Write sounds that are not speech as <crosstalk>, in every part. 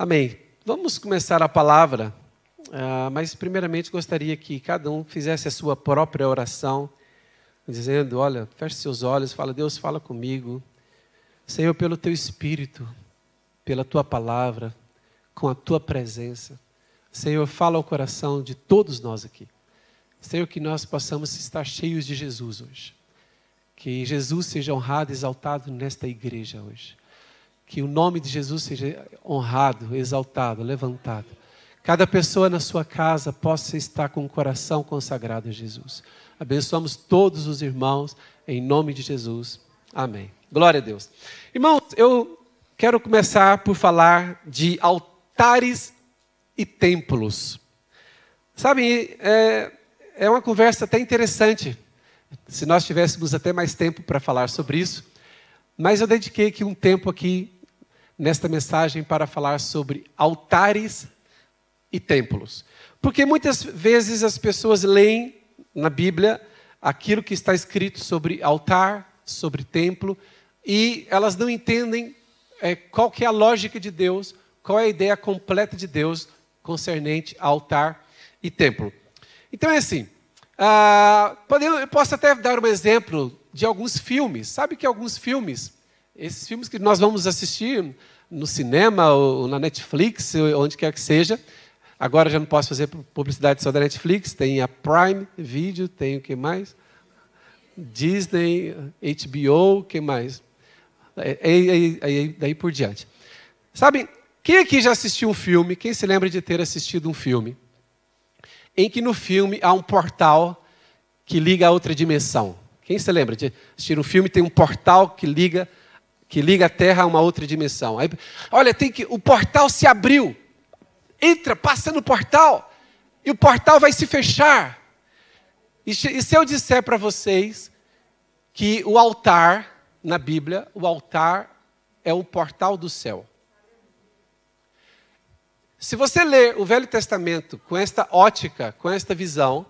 Amém. Vamos começar a palavra, uh, mas primeiramente gostaria que cada um fizesse a sua própria oração, dizendo: Olha, feche seus olhos, fala, Deus, fala comigo. Senhor, pelo teu espírito, pela tua palavra, com a tua presença. Senhor, fala ao coração de todos nós aqui. Senhor, que nós possamos estar cheios de Jesus hoje. Que Jesus seja honrado e exaltado nesta igreja hoje. Que o nome de Jesus seja honrado, exaltado, levantado. Cada pessoa na sua casa possa estar com o coração consagrado a Jesus. Abençoamos todos os irmãos em nome de Jesus. Amém. Glória a Deus. Irmãos, eu quero começar por falar de altares e templos. Sabe, é, é uma conversa até interessante. Se nós tivéssemos até mais tempo para falar sobre isso, mas eu dediquei aqui um tempo aqui nesta mensagem para falar sobre altares e templos. Porque muitas vezes as pessoas leem na Bíblia aquilo que está escrito sobre altar, sobre templo, e elas não entendem é, qual que é a lógica de Deus, qual é a ideia completa de Deus concernente altar e templo. Então é assim, ah, eu posso até dar um exemplo de alguns filmes. Sabe que alguns filmes, esses filmes que nós vamos assistir no cinema ou na Netflix, onde quer que seja. Agora já não posso fazer publicidade só da Netflix, tem a Prime Video, tem o que mais? Disney, HBO, o que mais? Aí, aí, aí, daí por diante. Sabe, quem aqui já assistiu um filme? Quem se lembra de ter assistido um filme? Em que no filme há um portal que liga a outra dimensão. Quem se lembra de assistir um filme tem um portal que liga que liga a Terra a uma outra dimensão. Aí, olha, tem que o portal se abriu. Entra, passa no portal e o portal vai se fechar. E, e se eu disser para vocês que o altar na Bíblia, o altar é o portal do céu. Se você ler o Velho Testamento com esta ótica, com esta visão,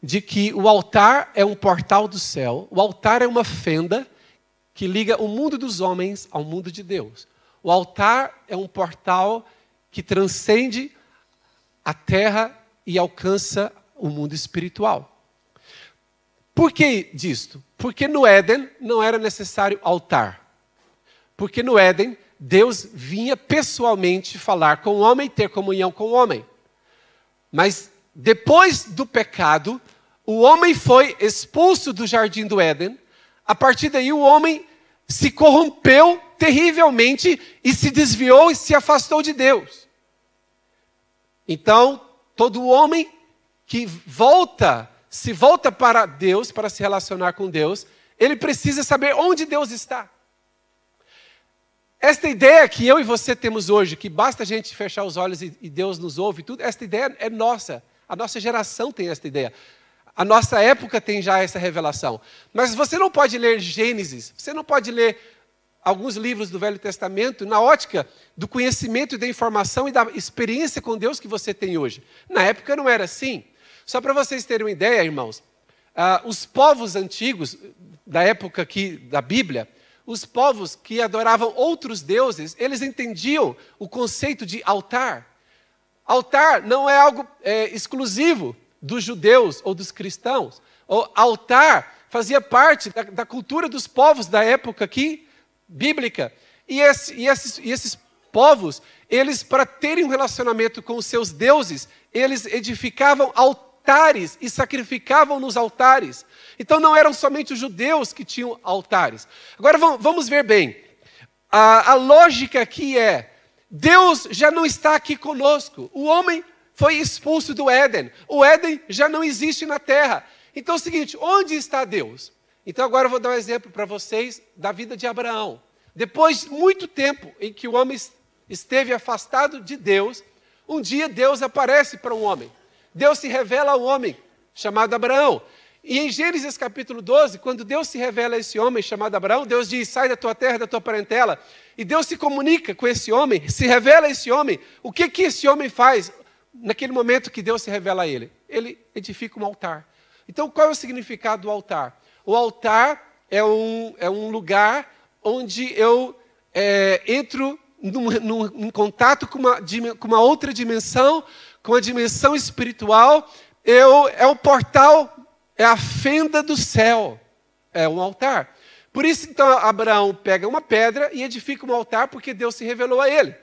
de que o altar é um portal do céu, o altar é uma fenda que liga o mundo dos homens ao mundo de Deus. O altar é um portal que transcende a terra e alcança o mundo espiritual. Por que disto? Porque no Éden não era necessário altar. Porque no Éden Deus vinha pessoalmente falar com o homem, ter comunhão com o homem. Mas depois do pecado, o homem foi expulso do jardim do Éden a partir daí, o homem se corrompeu terrivelmente e se desviou e se afastou de Deus. Então, todo homem que volta, se volta para Deus, para se relacionar com Deus, ele precisa saber onde Deus está. Esta ideia que eu e você temos hoje, que basta a gente fechar os olhos e, Deus nos ouve, tudo, esta ideia é nossa. A nossa geração tem esta ideia. A nossa época tem já essa revelação. Mas você não pode ler Gênesis, você não pode ler alguns livros do Velho Testamento na ótica do conhecimento e da informação e da experiência com Deus que você tem hoje. Na época não era assim. Só para vocês terem uma ideia, irmãos, uh, os povos antigos da época aqui da Bíblia, os povos que adoravam outros deuses, eles entendiam o conceito de altar. Altar não é algo é, exclusivo dos judeus ou dos cristãos. O altar fazia parte da, da cultura dos povos da época aqui, bíblica. E, esse, e, esses, e esses povos, eles, para terem um relacionamento com os seus deuses, eles edificavam altares e sacrificavam nos altares. Então não eram somente os judeus que tinham altares. Agora vamos ver bem. A, a lógica aqui é: Deus já não está aqui conosco. O homem foi expulso do Éden. O Éden já não existe na terra. Então é o seguinte: onde está Deus? Então agora eu vou dar um exemplo para vocês da vida de Abraão. Depois de muito tempo em que o homem esteve afastado de Deus, um dia Deus aparece para um homem. Deus se revela ao homem chamado Abraão. E em Gênesis capítulo 12, quando Deus se revela a esse homem chamado Abraão, Deus diz: sai da tua terra, da tua parentela. E Deus se comunica com esse homem, se revela a esse homem. O que que esse homem faz? Naquele momento que Deus se revela a ele? Ele edifica um altar. Então, qual é o significado do altar? O altar é um, é um lugar onde eu é, entro num, num, em contato com uma, com uma outra dimensão, com a dimensão espiritual. Eu, é o portal, é a fenda do céu, é um altar. Por isso, então, Abraão pega uma pedra e edifica um altar, porque Deus se revelou a ele.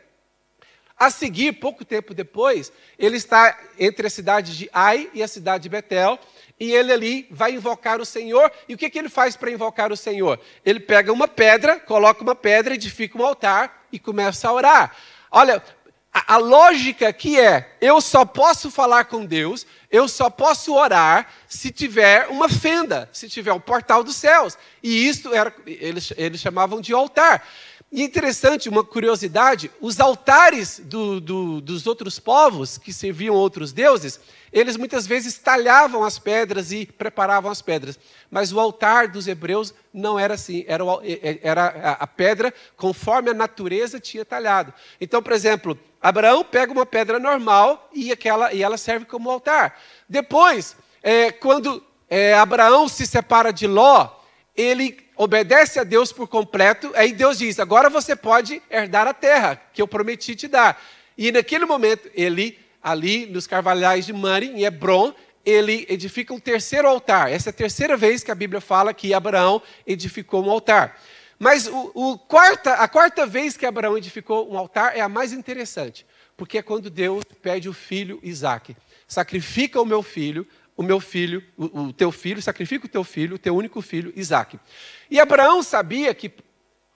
A seguir, pouco tempo depois, ele está entre a cidade de Ai e a cidade de Betel, e ele ali vai invocar o Senhor. E o que, que ele faz para invocar o Senhor? Ele pega uma pedra, coloca uma pedra, edifica um altar e começa a orar. Olha, a, a lógica aqui é: eu só posso falar com Deus, eu só posso orar se tiver uma fenda, se tiver um portal dos céus. E isso era, eles, eles chamavam de altar. E é interessante, uma curiosidade: os altares do, do, dos outros povos que serviam outros deuses, eles muitas vezes talhavam as pedras e preparavam as pedras. Mas o altar dos hebreus não era assim, era, era a pedra conforme a natureza tinha talhado. Então, por exemplo, Abraão pega uma pedra normal e, aquela, e ela serve como altar. Depois, é, quando é, Abraão se separa de Ló, ele obedece a Deus por completo, aí Deus diz: agora você pode herdar a terra que eu prometi te dar. E naquele momento, ele, ali nos carvalhais de Mari, em Hebron, ele edifica um terceiro altar. Essa é a terceira vez que a Bíblia fala que Abraão edificou um altar. Mas o, o quarta, a quarta vez que Abraão edificou um altar é a mais interessante, porque é quando Deus pede o filho Isaac. Sacrifica o meu filho, o meu filho, o, o teu filho, sacrifica o teu filho, o teu único filho, Isaac. E Abraão sabia que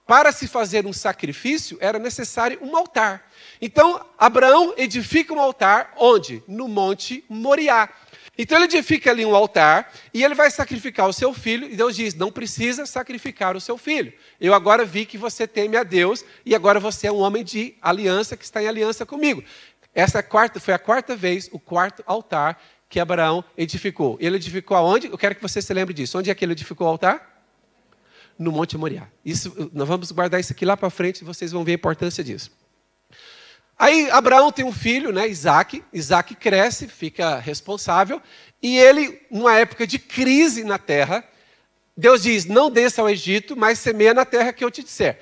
para se fazer um sacrifício era necessário um altar. Então, Abraão edifica um altar onde? No Monte Moriá. Então ele edifica ali um altar e ele vai sacrificar o seu filho, e Deus diz: não precisa sacrificar o seu filho. Eu agora vi que você teme a Deus e agora você é um homem de aliança que está em aliança comigo. Essa quarta foi a quarta vez, o quarto altar que Abraão edificou. Ele edificou aonde? Eu quero que você se lembre disso. Onde é que ele edificou o altar? No Monte Moriá. Isso, nós vamos guardar isso aqui lá para frente e vocês vão ver a importância disso. Aí Abraão tem um filho, né, Isaac. Isaac cresce, fica responsável. E ele, numa época de crise na terra, Deus diz: Não desça ao Egito, mas semeia na terra que eu te disser.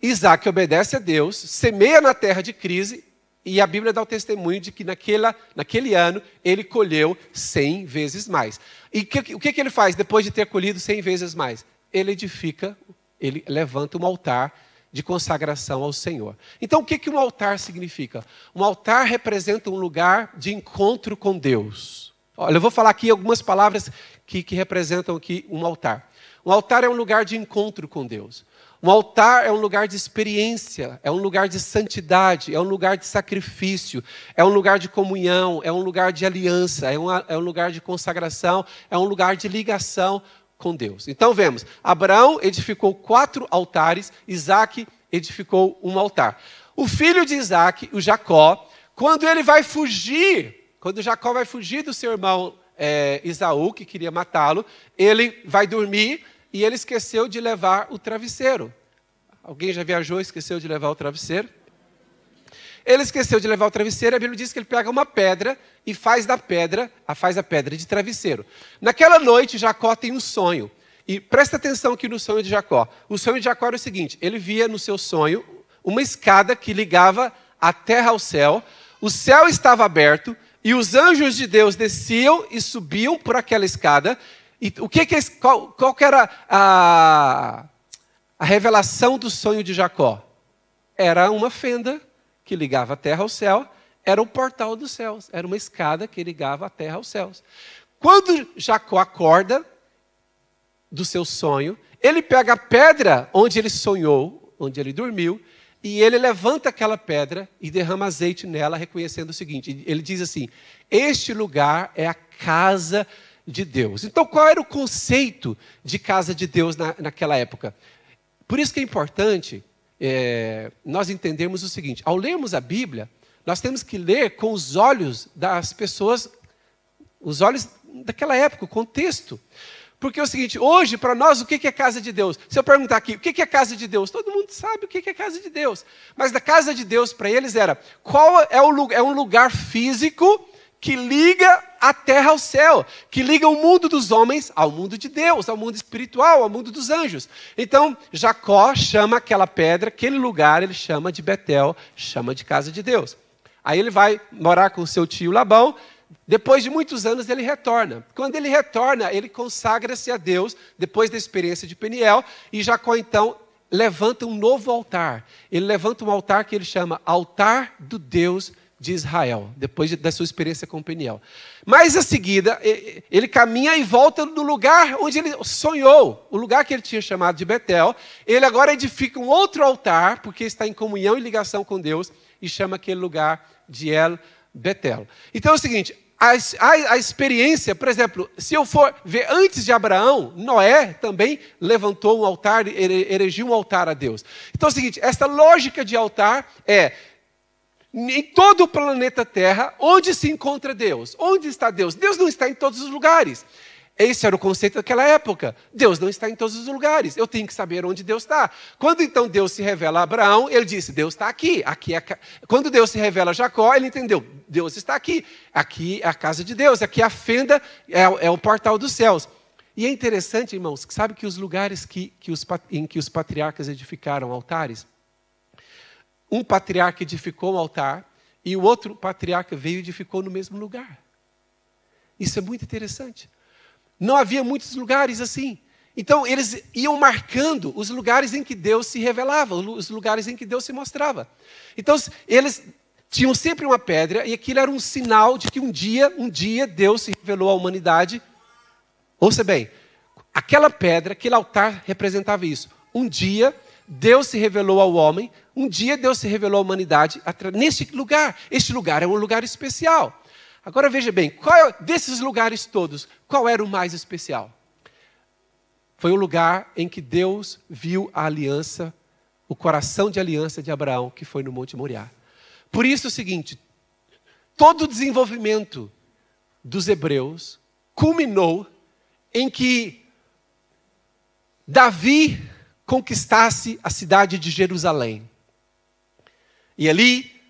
Isaac obedece a Deus, semeia na terra de crise, e a Bíblia dá o testemunho de que naquela, naquele ano ele colheu cem vezes mais. E que, o que, que ele faz depois de ter colhido cem vezes mais? Ele edifica, ele levanta um altar de consagração ao Senhor. Então, o que, que um altar significa? Um altar representa um lugar de encontro com Deus. Olha, eu vou falar aqui algumas palavras que, que representam aqui um altar. Um altar é um lugar de encontro com Deus. Um altar é um lugar de experiência, é um lugar de santidade, é um lugar de sacrifício, é um lugar de comunhão, é um lugar de aliança, é, uma, é um lugar de consagração, é um lugar de ligação com Deus. Então vemos, Abraão edificou quatro altares, Isaac edificou um altar. O filho de Isaac, o Jacó, quando ele vai fugir, quando Jacó vai fugir do seu irmão é, Isaú, que queria matá-lo, ele vai dormir e ele esqueceu de levar o travesseiro. Alguém já viajou e esqueceu de levar o travesseiro? Ele esqueceu de levar o travesseiro, a Bíblia diz que ele pega uma pedra e faz da pedra, faz a pedra de travesseiro. Naquela noite, Jacó tem um sonho. E presta atenção aqui no sonho de Jacó. O sonho de Jacó era o seguinte: ele via no seu sonho uma escada que ligava a terra ao céu, o céu estava aberto e os anjos de Deus desciam e subiam por aquela escada, e o que, que qual, qual que era a, a revelação do sonho de Jacó? Era uma fenda que ligava a terra ao céu, era o portal dos céus, era uma escada que ligava a terra aos céus. Quando Jacó acorda do seu sonho, ele pega a pedra onde ele sonhou, onde ele dormiu, e ele levanta aquela pedra e derrama azeite nela, reconhecendo o seguinte: ele diz assim: Este lugar é a casa Deus. Então, qual era o conceito de casa de Deus na, naquela época? Por isso que é importante é, nós entendermos o seguinte: ao lermos a Bíblia, nós temos que ler com os olhos das pessoas, os olhos daquela época, o contexto. Porque é o seguinte, hoje, para nós, o que é casa de Deus? Se eu perguntar aqui, o que é casa de Deus? Todo mundo sabe o que é casa de Deus. Mas da casa de Deus, para eles, era qual é, o, é um lugar físico que liga a terra ao céu, que liga o mundo dos homens ao mundo de Deus, ao mundo espiritual, ao mundo dos anjos. Então, Jacó chama aquela pedra, aquele lugar, ele chama de Betel, chama de casa de Deus. Aí ele vai morar com seu tio Labão, depois de muitos anos ele retorna. Quando ele retorna, ele consagra-se a Deus, depois da experiência de Peniel, e Jacó então levanta um novo altar. Ele levanta um altar que ele chama Altar do Deus de Israel, depois da sua experiência com Peniel. Mas a seguida, ele caminha e volta no lugar onde ele sonhou, o lugar que ele tinha chamado de Betel. Ele agora edifica um outro altar, porque está em comunhão e ligação com Deus, e chama aquele lugar de El Betel. Então é o seguinte: a, a, a, experiência, por exemplo, se eu for ver antes de Abraão, Noé também levantou um altar, erigiu um altar a Deus. Então é o seguinte: essa lógica de altar é em todo o planeta Terra, onde se encontra Deus? Onde está Deus? Deus não está em todos os lugares. Esse era o conceito daquela época. Deus não está em todos os lugares. Eu tenho que saber onde Deus está. Quando então Deus se revela a Abraão, ele disse: Deus está aqui. aqui é a... Quando Deus se revela a Jacó, ele entendeu: Deus está aqui. Aqui é a casa de Deus. Aqui é a fenda, é, é o portal dos céus. E é interessante, irmãos, que sabe que os lugares que, que os, em que os patriarcas edificaram altares, um patriarca edificou um altar e o outro patriarca veio e edificou no mesmo lugar. Isso é muito interessante. Não havia muitos lugares assim. Então, eles iam marcando os lugares em que Deus se revelava, os lugares em que Deus se mostrava. Então, eles tinham sempre uma pedra, e aquilo era um sinal de que um dia, um dia, Deus se revelou à humanidade. Ouça bem, aquela pedra, aquele altar representava isso. Um dia, Deus se revelou ao homem, um dia Deus se revelou à humanidade neste lugar. Este lugar é um lugar especial. Agora veja bem, qual é, desses lugares todos, qual era o mais especial? Foi o lugar em que Deus viu a aliança, o coração de aliança de Abraão, que foi no Monte Moriá. Por isso é o seguinte: todo o desenvolvimento dos hebreus culminou em que Davi conquistasse a cidade de Jerusalém. E ali,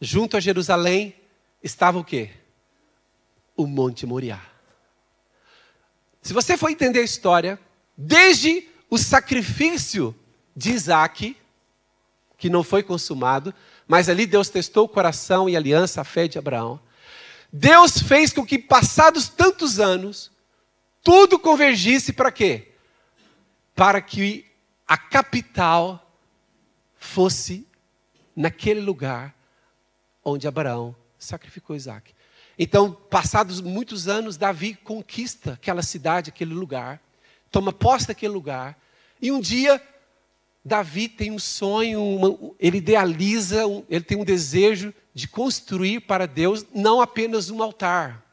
junto a Jerusalém, estava o quê? O Monte Moriá. Se você for entender a história, desde o sacrifício de Isaac, que não foi consumado, mas ali Deus testou o coração e a aliança, a fé de Abraão. Deus fez com que, passados tantos anos, tudo convergisse para quê? Para que a capital fosse naquele lugar onde Abraão sacrificou Isaac. Então, passados muitos anos, Davi conquista aquela cidade, aquele lugar, toma posse daquele lugar, e um dia Davi tem um sonho, uma, ele idealiza, um, ele tem um desejo de construir para Deus não apenas um altar.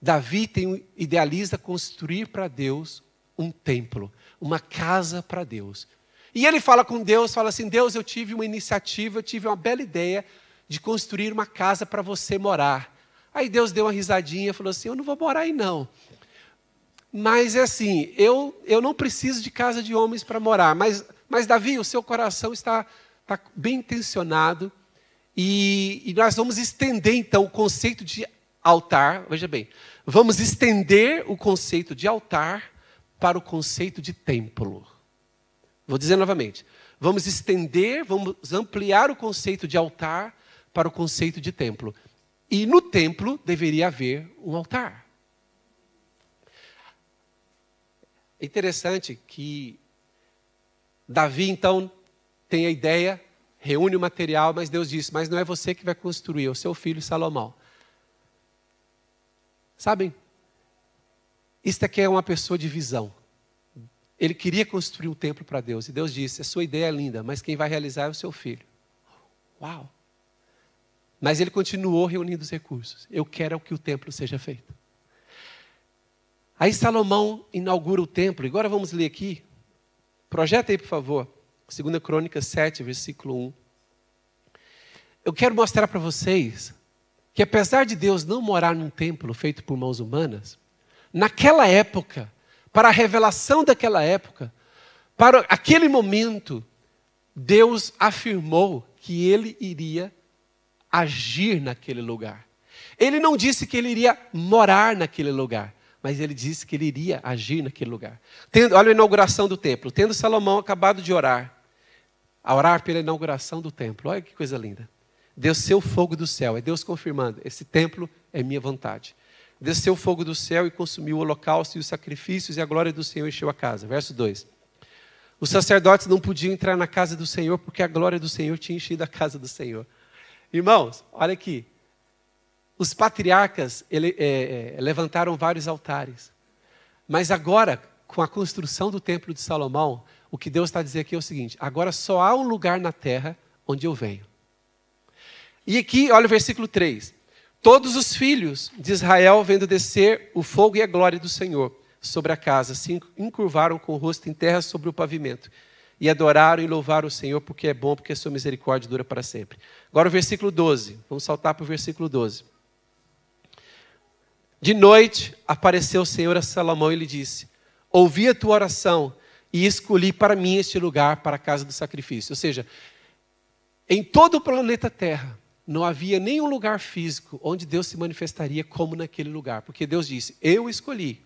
Davi tem, idealiza construir para Deus um templo, uma casa para Deus. E ele fala com Deus, fala assim: Deus, eu tive uma iniciativa, eu tive uma bela ideia de construir uma casa para você morar. Aí Deus deu uma risadinha falou assim: Eu não vou morar aí não. Mas é assim, eu, eu não preciso de casa de homens para morar. Mas, mas, Davi, o seu coração está, está bem intencionado. E, e nós vamos estender então o conceito de altar. Veja bem, vamos estender o conceito de altar para o conceito de templo. Vou dizer novamente. Vamos estender, vamos ampliar o conceito de altar para o conceito de templo. E no templo deveria haver um altar. É interessante que Davi, então, tem a ideia, reúne o material, mas Deus disse: Mas não é você que vai construir, é o seu filho Salomão. Sabem? Isto aqui é uma pessoa de visão. Ele queria construir um templo para Deus. E Deus disse: A sua ideia é linda, mas quem vai realizar é o seu filho. Uau! Mas ele continuou reunindo os recursos. Eu quero que o templo seja feito. Aí Salomão inaugura o templo. Agora vamos ler aqui. Projeta aí, por favor. 2 Crônicas 7, versículo 1. Eu quero mostrar para vocês que apesar de Deus não morar num templo feito por mãos humanas, naquela época, para a revelação daquela época, para aquele momento, Deus afirmou que ele iria agir naquele lugar. Ele não disse que ele iria morar naquele lugar, mas ele disse que ele iria agir naquele lugar. Tendo, olha a inauguração do templo. Tendo Salomão acabado de orar, a orar pela inauguração do templo. Olha que coisa linda. Desceu fogo do céu, é Deus confirmando: esse templo é minha vontade. Desceu fogo do céu e consumiu o holocausto e os sacrifícios, e a glória do Senhor encheu a casa. Verso 2. Os sacerdotes não podiam entrar na casa do Senhor porque a glória do Senhor tinha enchido a casa do Senhor. Irmãos, olha aqui. Os patriarcas ele, é, é, levantaram vários altares. Mas agora, com a construção do templo de Salomão, o que Deus está dizendo aqui é o seguinte: agora só há um lugar na terra onde eu venho. E aqui, olha o versículo 3. Todos os filhos de Israel, vendo descer o fogo e a glória do Senhor sobre a casa, se encurvaram com o rosto em terra sobre o pavimento e adoraram e louvaram o Senhor, porque é bom, porque a sua misericórdia dura para sempre. Agora o versículo 12. Vamos saltar para o versículo 12. De noite apareceu o Senhor a Salomão e lhe disse: Ouvi a tua oração e escolhi para mim este lugar para a casa do sacrifício. Ou seja, em todo o planeta Terra, não havia nenhum lugar físico onde Deus se manifestaria como naquele lugar, porque Deus disse: Eu escolhi.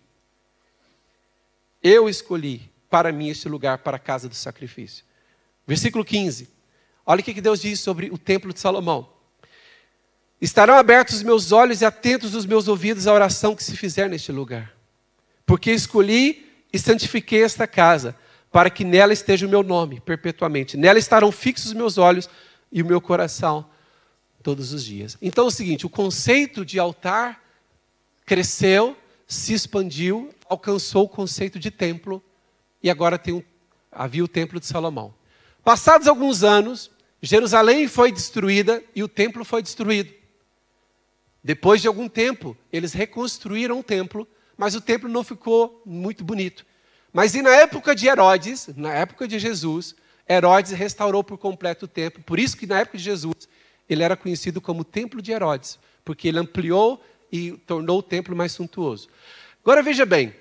Eu escolhi para mim este lugar para a casa do sacrifício. Versículo 15. Olha o que Deus diz sobre o templo de Salomão. Estarão abertos os meus olhos e atentos os meus ouvidos à oração que se fizer neste lugar. Porque escolhi e santifiquei esta casa, para que nela esteja o meu nome perpetuamente. Nela estarão fixos os meus olhos e o meu coração todos os dias. Então é o seguinte: o conceito de altar cresceu, se expandiu, alcançou o conceito de templo e agora um, havia o templo de Salomão. Passados alguns anos, Jerusalém foi destruída e o templo foi destruído. Depois de algum tempo, eles reconstruíram o templo, mas o templo não ficou muito bonito. Mas e na época de Herodes, na época de Jesus, Herodes restaurou por completo o templo. Por isso que na época de Jesus, ele era conhecido como Templo de Herodes, porque ele ampliou e tornou o templo mais suntuoso. Agora veja bem,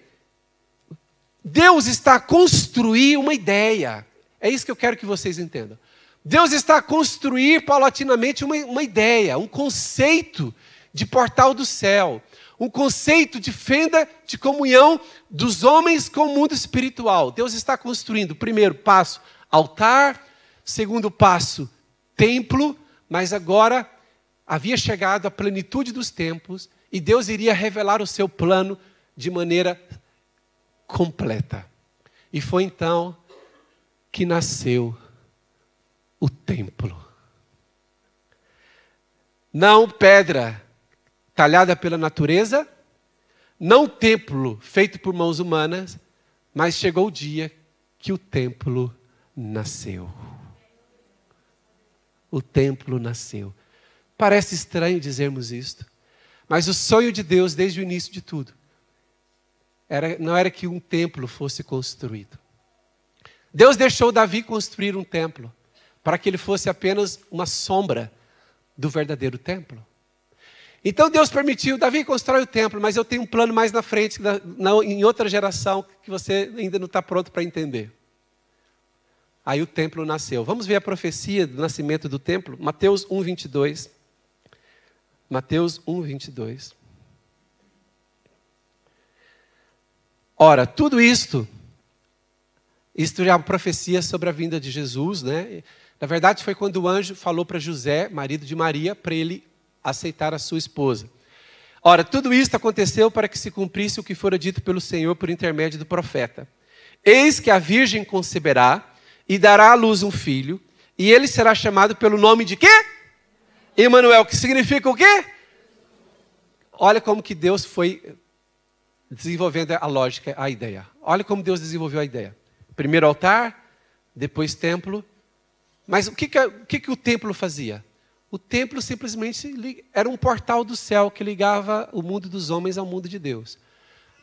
Deus está a construir uma ideia. É isso que eu quero que vocês entendam. Deus está a construir paulatinamente uma, uma ideia, um conceito de portal do céu, um conceito de fenda de comunhão dos homens com o mundo espiritual. Deus está construindo, primeiro passo, altar, segundo passo, templo, mas agora havia chegado a plenitude dos tempos e Deus iria revelar o seu plano de maneira completa. E foi então que nasceu o templo. Não pedra talhada pela natureza, não templo feito por mãos humanas, mas chegou o dia que o templo nasceu o templo nasceu. Parece estranho dizermos isto, mas o sonho de Deus desde o início de tudo era, não era que um templo fosse construído. Deus deixou Davi construir um templo para que ele fosse apenas uma sombra do verdadeiro templo. Então Deus permitiu, Davi constrói o templo, mas eu tenho um plano mais na frente, na, na, em outra geração, que você ainda não está pronto para entender. Aí o templo nasceu. Vamos ver a profecia do nascimento do templo? Mateus 1, 22. Mateus 1, 22. Ora, tudo isto, isto é uma profecia sobre a vinda de Jesus, né? Na verdade, foi quando o anjo falou para José, marido de Maria, para ele aceitar a sua esposa. Ora, tudo isto aconteceu para que se cumprisse o que fora dito pelo Senhor por intermédio do profeta. Eis que a virgem conceberá e dará à luz um filho, e ele será chamado pelo nome de quê? Emanuel, que significa o quê? Olha como que Deus foi desenvolvendo a lógica, a ideia. Olha como Deus desenvolveu a ideia. Primeiro altar, depois templo. Mas o que, que, o, que, que o templo fazia? O templo simplesmente era um portal do céu que ligava o mundo dos homens ao mundo de Deus.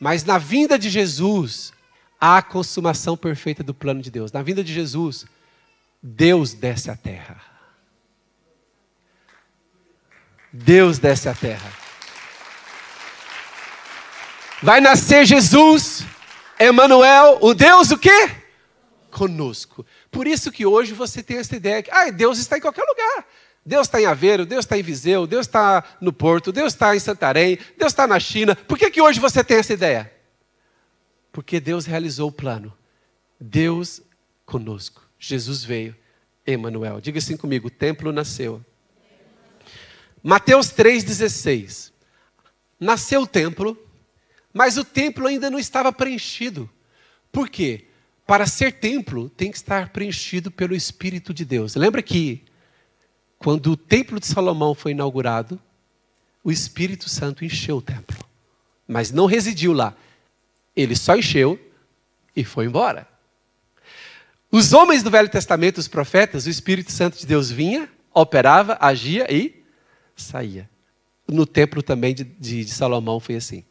Mas na vinda de Jesus, a consumação perfeita do plano de Deus. Na vinda de Jesus, Deus desce à terra. Deus desce à terra. Vai nascer Jesus, Emanuel, o Deus o quê? Conosco. Por isso que hoje você tem essa ideia que ah, Deus está em qualquer lugar. Deus está em Aveiro, Deus está em Viseu, Deus está no Porto, Deus está em Santarém, Deus está na China. Por que, que hoje você tem essa ideia? Porque Deus realizou o plano. Deus conosco. Jesus veio. Emanuel. Diga assim comigo: o templo nasceu. Mateus 3,16. Nasceu o templo, mas o templo ainda não estava preenchido. Por quê? Para ser templo, tem que estar preenchido pelo Espírito de Deus. Lembra que quando o templo de Salomão foi inaugurado, o Espírito Santo encheu o templo. Mas não residiu lá. Ele só encheu e foi embora. Os homens do Velho Testamento, os profetas, o Espírito Santo de Deus vinha, operava, agia e saía. No templo também de, de, de Salomão foi assim.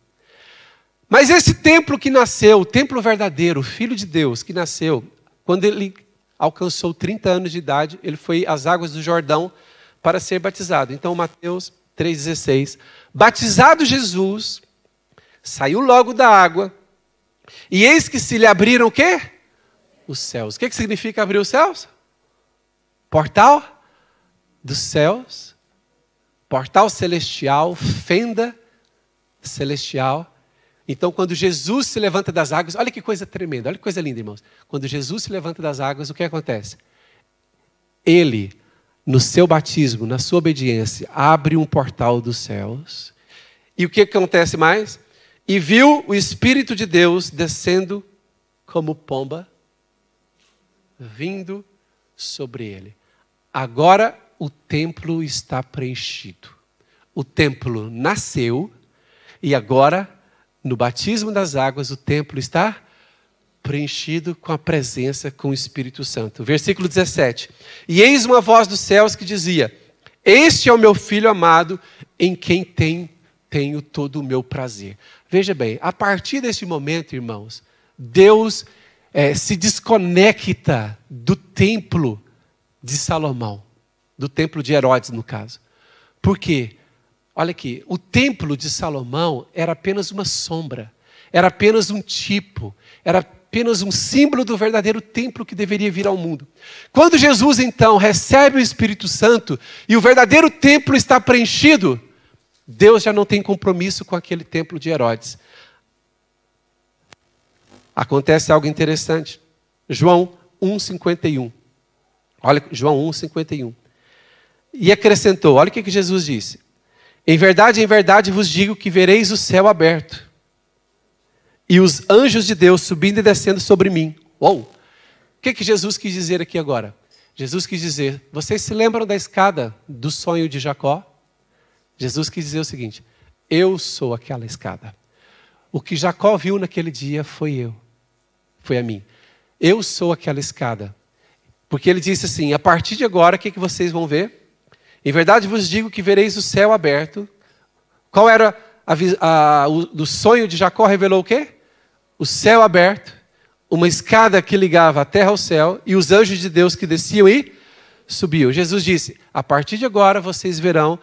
Mas esse templo que nasceu, o templo verdadeiro, o Filho de Deus que nasceu, quando ele alcançou 30 anos de idade, ele foi às águas do Jordão para ser batizado. Então, Mateus 3,16. Batizado Jesus, saiu logo da água, e eis que se lhe abriram o quê? Os céus. O que, que significa abrir os céus? Portal dos céus, portal celestial, fenda celestial. Então, quando Jesus se levanta das águas, olha que coisa tremenda, olha que coisa linda, irmãos. Quando Jesus se levanta das águas, o que acontece? Ele, no seu batismo, na sua obediência, abre um portal dos céus. E o que acontece mais? E viu o Espírito de Deus descendo como pomba, vindo sobre ele. Agora o templo está preenchido. O templo nasceu e agora no batismo das águas, o templo está preenchido com a presença, com o Espírito Santo. Versículo 17. E eis uma voz dos céus que dizia: Este é o meu filho amado, em quem tem, tenho todo o meu prazer. Veja bem, a partir deste momento, irmãos, Deus é, se desconecta do templo de Salomão, do templo de Herodes, no caso. Por quê? Olha aqui, o templo de Salomão era apenas uma sombra, era apenas um tipo, era apenas um símbolo do verdadeiro templo que deveria vir ao mundo. Quando Jesus então recebe o Espírito Santo e o verdadeiro templo está preenchido, Deus já não tem compromisso com aquele templo de Herodes. Acontece algo interessante. João 1,51. Olha, João 1,51. E acrescentou: olha o que Jesus disse. Em verdade, em verdade vos digo que vereis o céu aberto e os anjos de Deus subindo e descendo sobre mim. Uou! O que, que Jesus quis dizer aqui agora? Jesus quis dizer: vocês se lembram da escada do sonho de Jacó? Jesus quis dizer o seguinte: eu sou aquela escada. O que Jacó viu naquele dia foi eu, foi a mim. Eu sou aquela escada. Porque ele disse assim: a partir de agora, o que, que vocês vão ver? Em verdade vos digo que vereis o céu aberto. Qual era a, a, o do sonho de Jacó? Revelou o quê? O céu aberto, uma escada que ligava a terra ao céu e os anjos de Deus que desciam e subiam. Jesus disse: A partir de agora vocês verão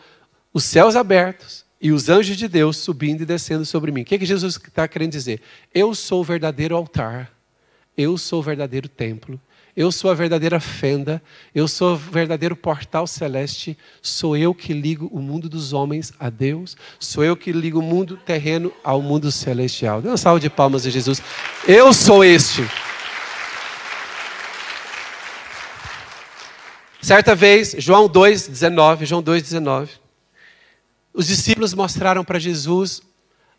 os céus abertos e os anjos de Deus subindo e descendo sobre mim. O que, é que Jesus está querendo dizer? Eu sou o verdadeiro altar, eu sou o verdadeiro templo, eu sou a verdadeira fenda, eu sou o verdadeiro portal celeste, sou eu que ligo o mundo dos homens a Deus, sou eu que ligo o mundo terreno ao mundo celestial. Dê uma salva de palmas a Jesus. Eu sou este. Certa vez, João 2,19, João 2,19, os discípulos mostraram para Jesus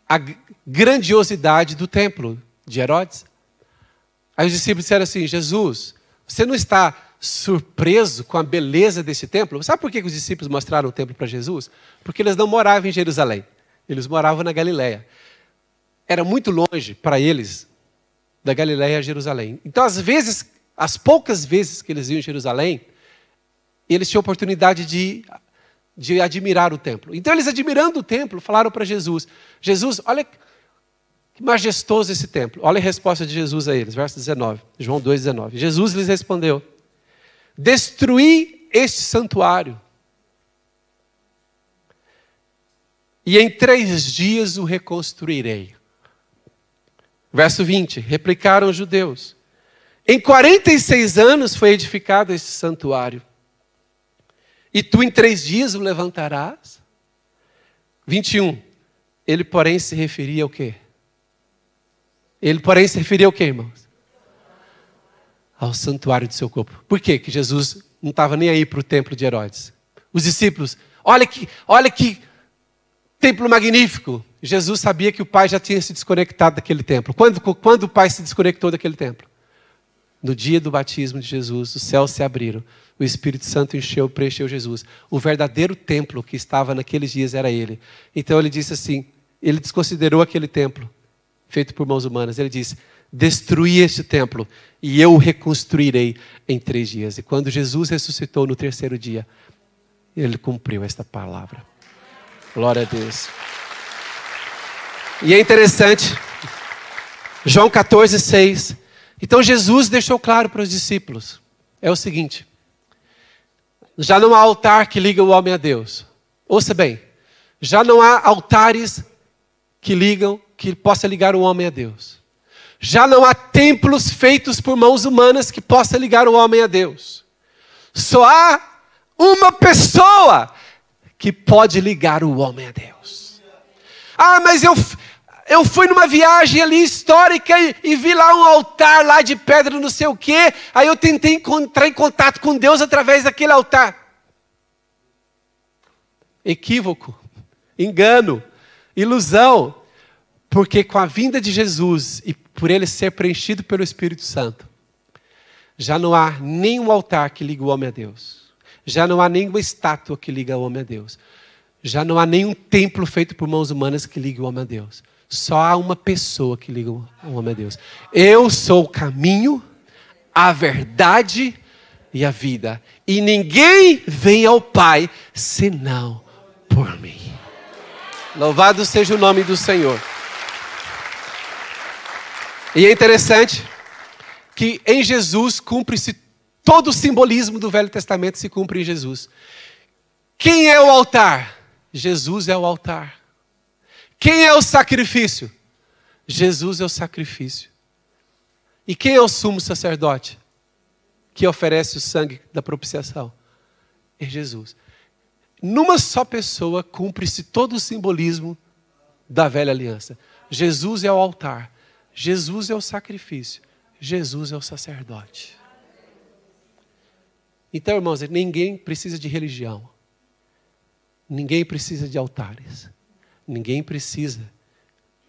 a grandiosidade do templo de Herodes. Aí os discípulos disseram assim: Jesus, você não está surpreso com a beleza desse templo? Sabe por que os discípulos mostraram o templo para Jesus? Porque eles não moravam em Jerusalém, eles moravam na Galiléia. Era muito longe para eles da Galiléia a Jerusalém. Então, às vezes, as poucas vezes que eles iam em Jerusalém, eles tinham oportunidade de, de admirar o templo. Então, eles admirando o templo, falaram para Jesus: Jesus, olha que majestoso esse templo. Olha a resposta de Jesus a eles, verso 19, João 2,19. Jesus lhes respondeu: Destruí este santuário, e em três dias o reconstruirei. Verso 20: Replicaram os judeus: Em 46 anos foi edificado este santuário. E tu em três dias o levantarás. 21. Ele, porém, se referia ao quê? Ele, porém, se referia ao quê, irmãos? Ao santuário do seu corpo. Por quê? Que Jesus não estava nem aí para o templo de Herodes. Os discípulos, olha que, olha que templo magnífico. Jesus sabia que o pai já tinha se desconectado daquele templo. Quando, quando o pai se desconectou daquele templo? No dia do batismo de Jesus, os céus se abriram, o Espírito Santo encheu, preencheu Jesus. O verdadeiro templo que estava naqueles dias era ele. Então ele disse assim: ele desconsiderou aquele templo feito por mãos humanas. Ele disse: Destruí este templo e eu o reconstruirei em três dias. E quando Jesus ressuscitou no terceiro dia, ele cumpriu esta palavra. Glória a Deus. E é interessante, João 14, 6. Então Jesus deixou claro para os discípulos: é o seguinte, já não há altar que liga o homem a Deus. Ouça bem, já não há altares que ligam, que possa ligar o homem a Deus. Já não há templos feitos por mãos humanas que possa ligar o homem a Deus. Só há uma pessoa que pode ligar o homem a Deus. Ah, mas eu, eu fui numa viagem ali histórica e, e, vi lá um altar lá de pedra, não sei o quê. Aí eu tentei entrar em contato com Deus através daquele altar. Equívoco, engano, ilusão. Porque com a vinda de Jesus e por ele ser preenchido pelo Espírito Santo, já não há nenhum altar que liga o homem a Deus. Já não há nenhuma estátua que liga o homem a Deus. Já não há nenhum templo feito por mãos humanas que ligue o homem a Deus. Só há uma pessoa que liga o homem a Deus. Eu sou o caminho, a verdade e a vida. E ninguém vem ao Pai senão por mim. Louvado seja o nome do Senhor. E é interessante que em Jesus cumpre-se todo o simbolismo do Velho Testamento se cumpre em Jesus. Quem é o altar? Jesus é o altar. Quem é o sacrifício? Jesus é o sacrifício. E quem é o sumo sacerdote que oferece o sangue da propiciação? É Jesus. Numa só pessoa cumpre-se todo o simbolismo da velha aliança. Jesus é o altar, Jesus é o sacrifício, Jesus é o sacerdote. Então, irmãos, ninguém precisa de religião, ninguém precisa de altares. Ninguém precisa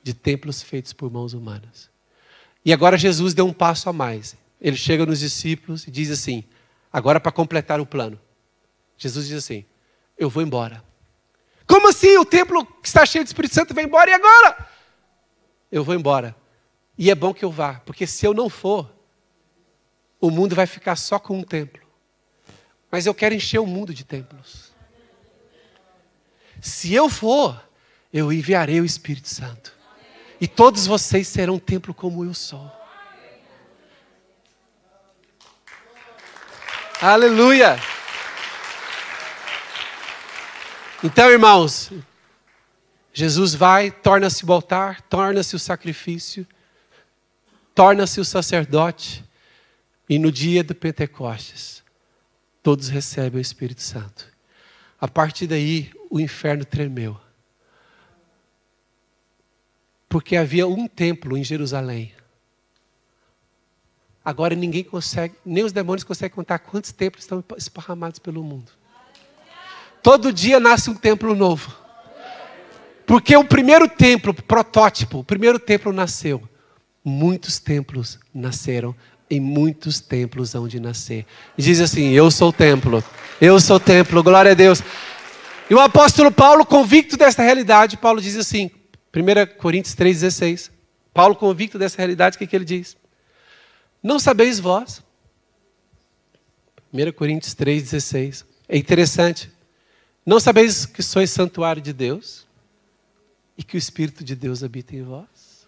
de templos feitos por mãos humanas. E agora Jesus deu um passo a mais. Ele chega nos discípulos e diz assim: agora para completar o plano. Jesus diz assim: Eu vou embora. Como assim? O templo que está cheio de Espírito Santo vai embora e agora? Eu vou embora. E é bom que eu vá, porque se eu não for, o mundo vai ficar só com um templo. Mas eu quero encher o mundo de templos. Se eu for, eu enviarei o Espírito Santo. E todos vocês serão um templo como eu sou. Aleluia! Então, irmãos, Jesus vai, torna-se o altar, torna-se o sacrifício, torna-se o sacerdote, e no dia do Pentecostes, todos recebem o Espírito Santo. A partir daí, o inferno tremeu porque havia um templo em Jerusalém. Agora ninguém consegue, nem os demônios conseguem contar quantos templos estão esparramados pelo mundo. Todo dia nasce um templo novo. Porque o primeiro templo, protótipo, o primeiro templo nasceu. Muitos templos nasceram em muitos templos onde nascer. E diz assim: Eu sou o templo, eu sou o templo, glória a Deus. E o apóstolo Paulo, convicto desta realidade, Paulo diz assim: 1 Coríntios 3,16. Paulo, convicto dessa realidade, o que, que ele diz? Não sabeis vós. 1 Coríntios 3,16. É interessante. Não sabeis que sois santuário de Deus e que o Espírito de Deus habita em vós?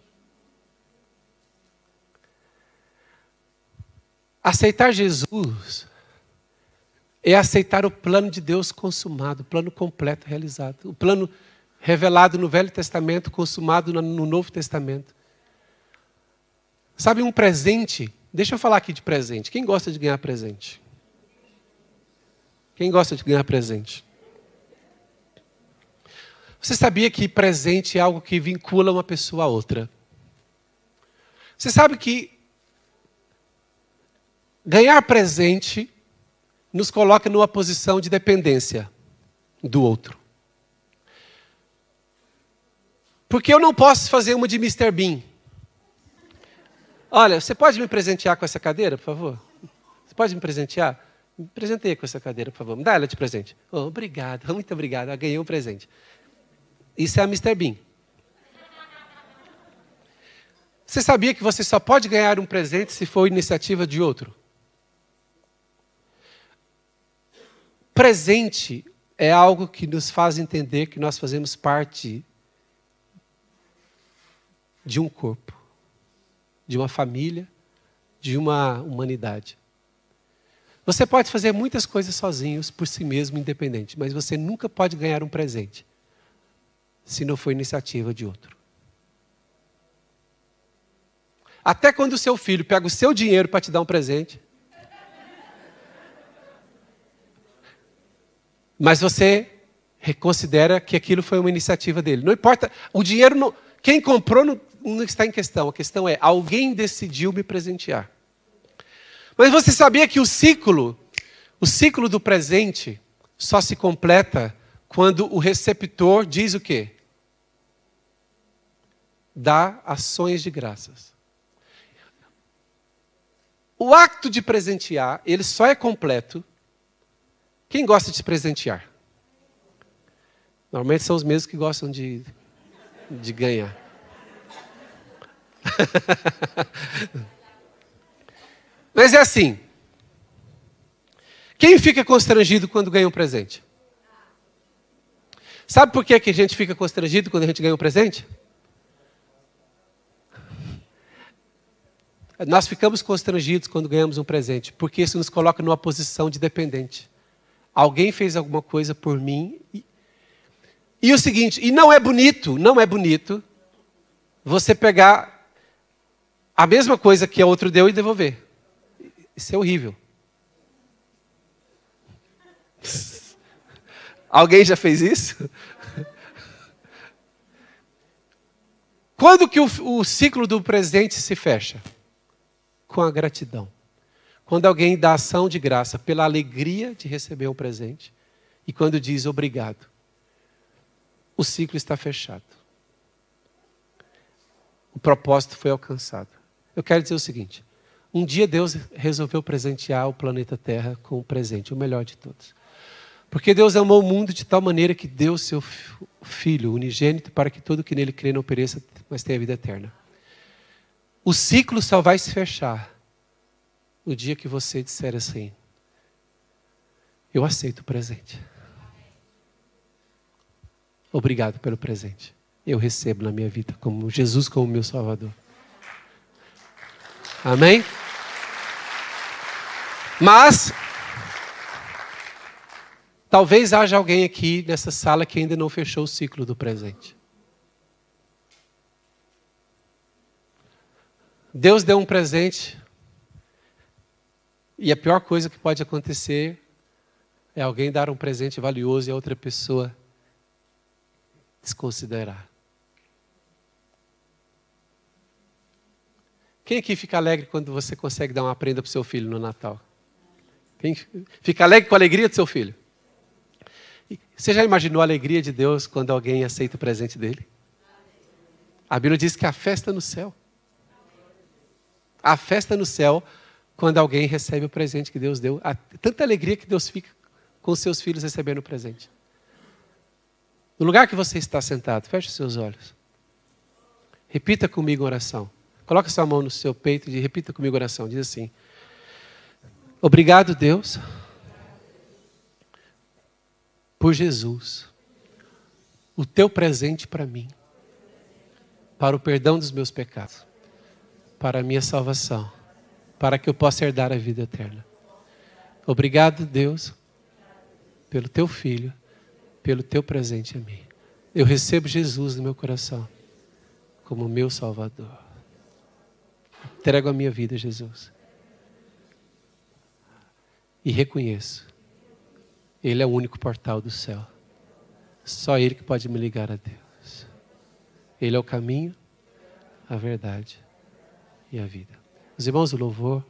Aceitar Jesus é aceitar o plano de Deus consumado, o plano completo realizado, o plano revelado no Velho Testamento, consumado no Novo Testamento. Sabe um presente? Deixa eu falar aqui de presente. Quem gosta de ganhar presente? Quem gosta de ganhar presente? Você sabia que presente é algo que vincula uma pessoa a outra? Você sabe que ganhar presente nos coloca numa posição de dependência do outro. Porque eu não posso fazer uma de Mr. Bean. Olha, você pode me presentear com essa cadeira, por favor? Você pode me presentear? Me presenteie com essa cadeira, por favor. Me dá ela de presente. Oh, obrigado, <laughs> muito obrigado. Eu ganhei um presente. Isso é a Mr. Bean. Você sabia que você só pode ganhar um presente se for iniciativa de outro? Presente é algo que nos faz entender que nós fazemos parte de um corpo, de uma família, de uma humanidade. Você pode fazer muitas coisas sozinhos, por si mesmo, independente, mas você nunca pode ganhar um presente se não for iniciativa de outro. Até quando o seu filho pega o seu dinheiro para te dar um presente, mas você reconsidera que aquilo foi uma iniciativa dele. Não importa, o dinheiro não, quem comprou não, não está em questão. A questão é alguém decidiu me presentear. Mas você sabia que o ciclo, o ciclo do presente, só se completa quando o receptor diz o quê? Dá ações de graças. O acto de presentear, ele só é completo quem gosta de se presentear? Normalmente são os mesmos que gostam de, de ganhar. <laughs> Mas é assim. Quem fica constrangido quando ganha um presente? Sabe por que, que a gente fica constrangido quando a gente ganha um presente? Nós ficamos constrangidos quando ganhamos um presente, porque isso nos coloca numa posição de dependente. Alguém fez alguma coisa por mim. E, e o seguinte, e não é bonito, não é bonito você pegar a mesma coisa que a outro deu e devolver. Isso é horrível. <laughs> Alguém já fez isso? <laughs> Quando que o, o, ciclo do presente se fecha? Com a gratidão. Quando alguém dá ação de graça pela alegria de receber um presente e quando diz obrigado, o ciclo está fechado. O propósito foi alcançado. Eu quero dizer o seguinte: um dia Deus resolveu presentear o planeta Terra com um presente, o melhor de todos. Porque Deus amou o mundo de tal maneira que deu seu Filho unigênito para que todo que nele crê não pereça, mas tenha vida eterna. O ciclo só vai se fechar no dia que você disser assim: Eu aceito o presente. Obrigado pelo presente. Eu recebo na minha vida como Jesus como meu Salvador. Amém? Mas talvez haja alguém aqui nessa sala que ainda não fechou o ciclo do presente. Deus deu um presente e a pior coisa que pode acontecer é alguém dar um presente valioso e a outra pessoa desconsiderar. Quem aqui fica alegre quando você consegue dar uma prenda para o seu filho no Natal? Quem fica alegre com a alegria do seu filho? Você já imaginou a alegria de Deus quando alguém aceita o presente dele? A Bíblia diz que a festa no céu. A festa no céu quando alguém recebe o presente que Deus deu. Há tanta alegria que Deus fica com seus filhos recebendo o presente. No lugar que você está sentado, feche seus olhos. Repita comigo a oração. Coloque sua mão no seu peito e repita comigo a oração. Diz assim: Obrigado, Deus, por Jesus, o teu presente para mim, para o perdão dos meus pecados, para a minha salvação para que eu possa herdar a vida eterna. Obrigado, Deus, pelo teu filho, pelo teu presente a mim. Eu recebo Jesus no meu coração como meu Salvador. Entrego a minha vida, Jesus. E reconheço Ele é o único portal do céu. Só Ele que pode me ligar a Deus. Ele é o caminho, a verdade e a vida. Os irmãos do louvor,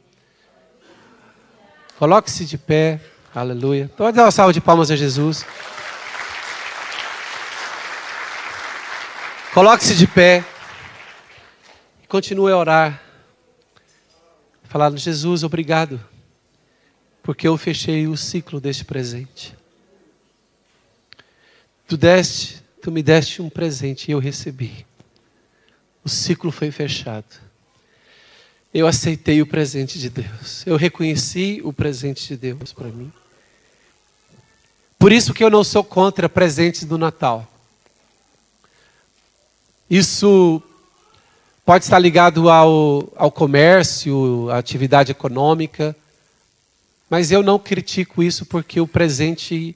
coloque-se de pé, aleluia. Pode dar uma salva de palmas a Jesus. Coloque-se de pé e continue a orar. Falando, Jesus, obrigado, porque eu fechei o ciclo deste presente. Tu deste, tu me deste um presente e eu recebi. O ciclo foi fechado. Eu aceitei o presente de Deus. Eu reconheci o presente de Deus para mim. Por isso que eu não sou contra presentes do Natal. Isso pode estar ligado ao, ao comércio, à atividade econômica, mas eu não critico isso porque o presente,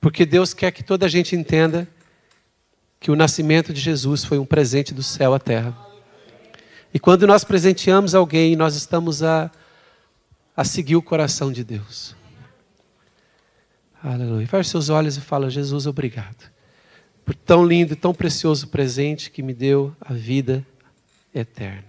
porque Deus quer que toda a gente entenda que o nascimento de Jesus foi um presente do céu à terra. E quando nós presenteamos alguém, nós estamos a, a seguir o coração de Deus. Aleluia. Feche seus olhos e fala: Jesus, obrigado por tão lindo e tão precioso presente que me deu a vida eterna.